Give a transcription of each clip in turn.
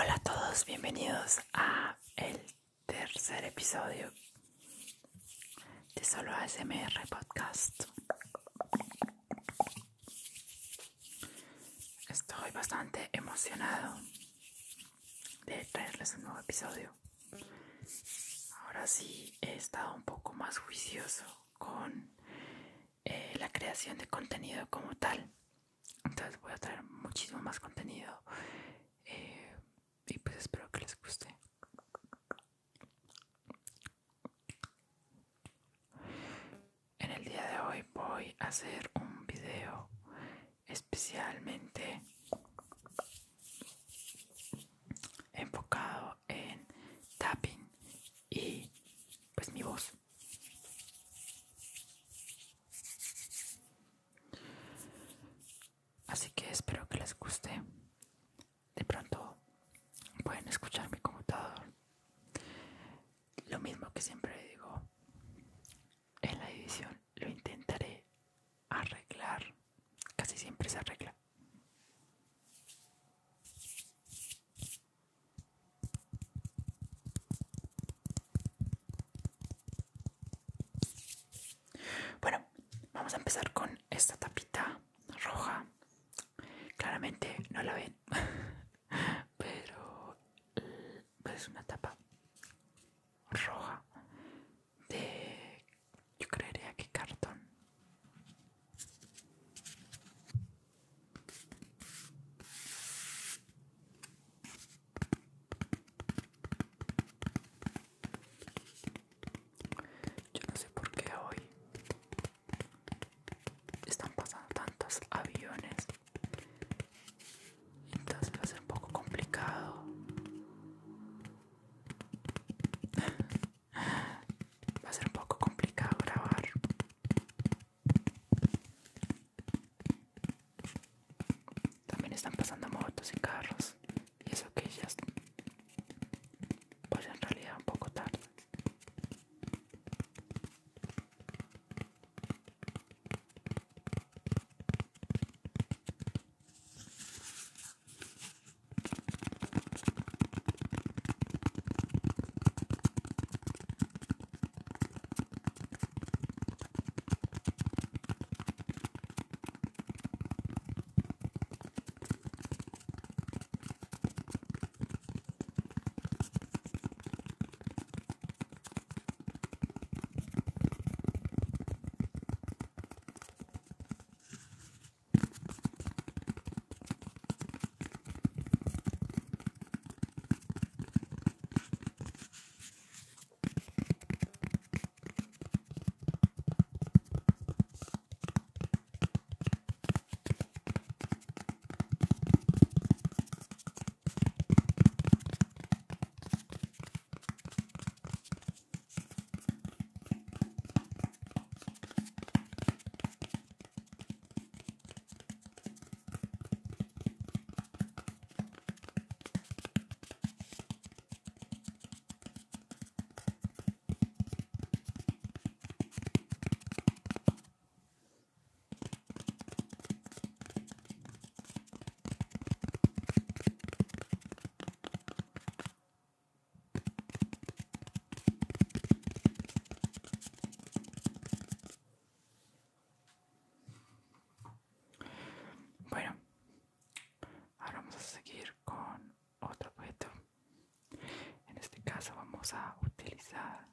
Hola a todos, bienvenidos a el tercer episodio de Solo ASMR Podcast. Estoy bastante emocionado de traerles un nuevo episodio. Ahora sí he estado un poco más juicioso con eh, la creación de contenido como tal. Entonces voy a traer muchísimo más contenido eh, y pues espero que En el día de hoy voy a hacer un video especialmente enfocado en tapping y pues mi voz. Así que espero que les guste. De pronto pueden escuchar mi computador. Lo mismo que siempre digo, en la edición lo intentaré arreglar. Se arregla. Bueno, vamos a empezar con esta tapita roja. Claramente no la ven, Okay. Vamos utilizar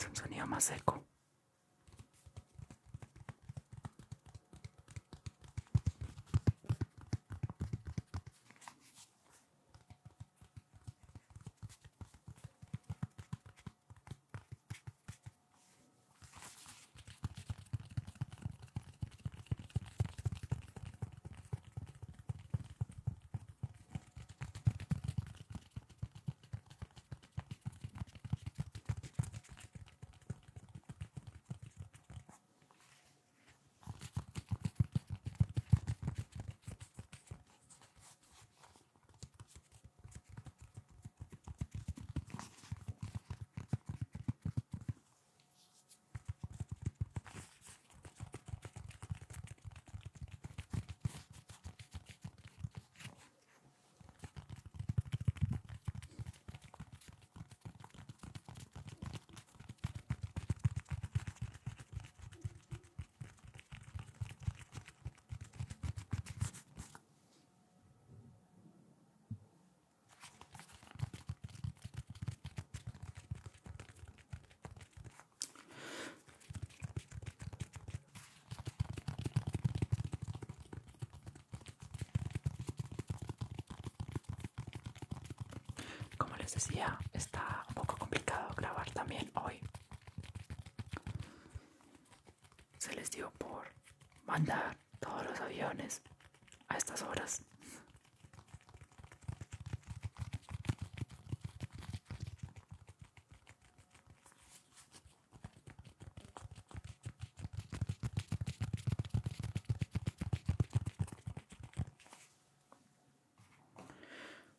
Es un sonido más seco. Decía, está un poco complicado grabar también hoy. Se les dio por mandar todos los aviones a estas horas.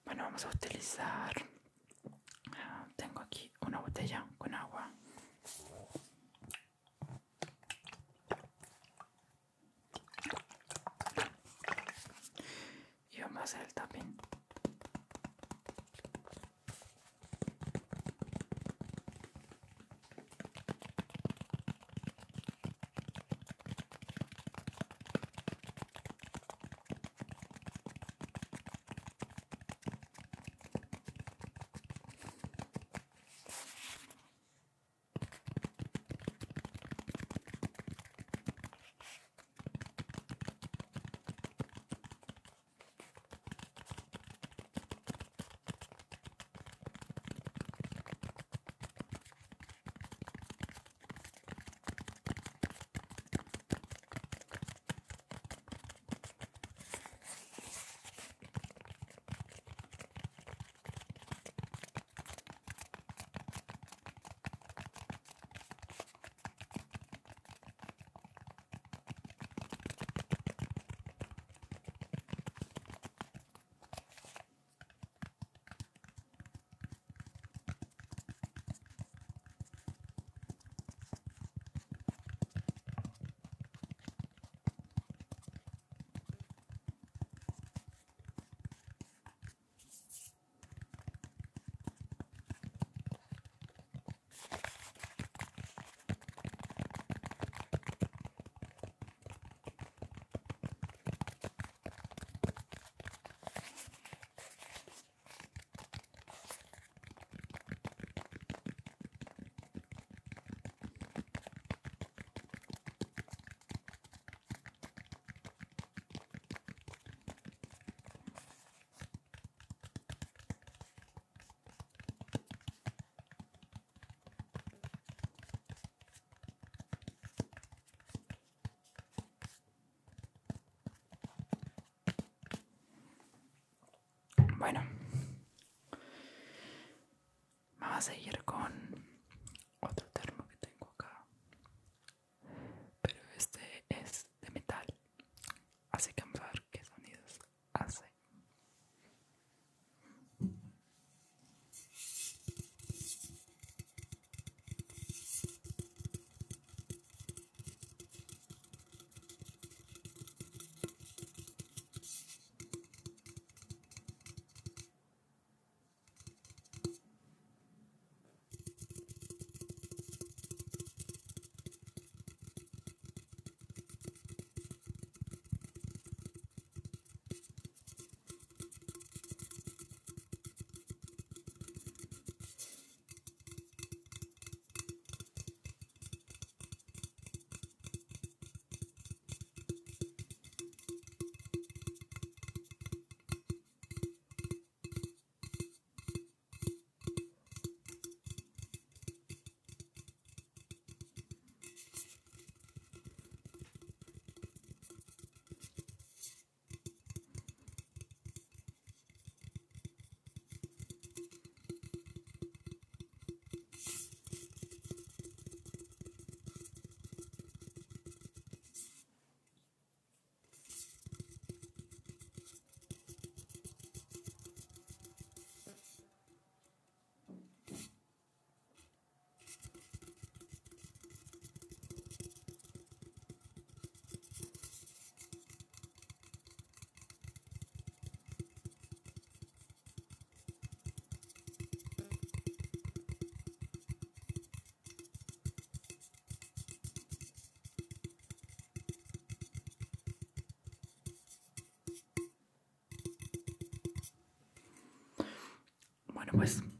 Bueno, vamos a utilizar... Bueno, vamos a seguir con Bueno,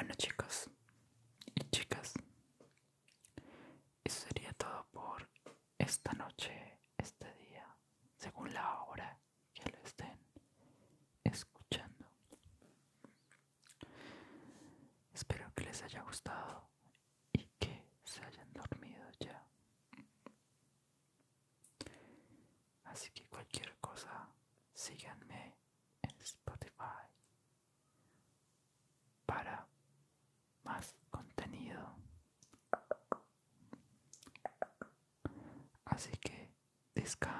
bueno chicos y chicas, eso sería todo por esta noche, este día, según la hora que lo estén escuchando. Espero que les haya gustado y que se hayan dormido ya. Así que cualquier cosa, síganme en Spotify para más contenido. Así que descansen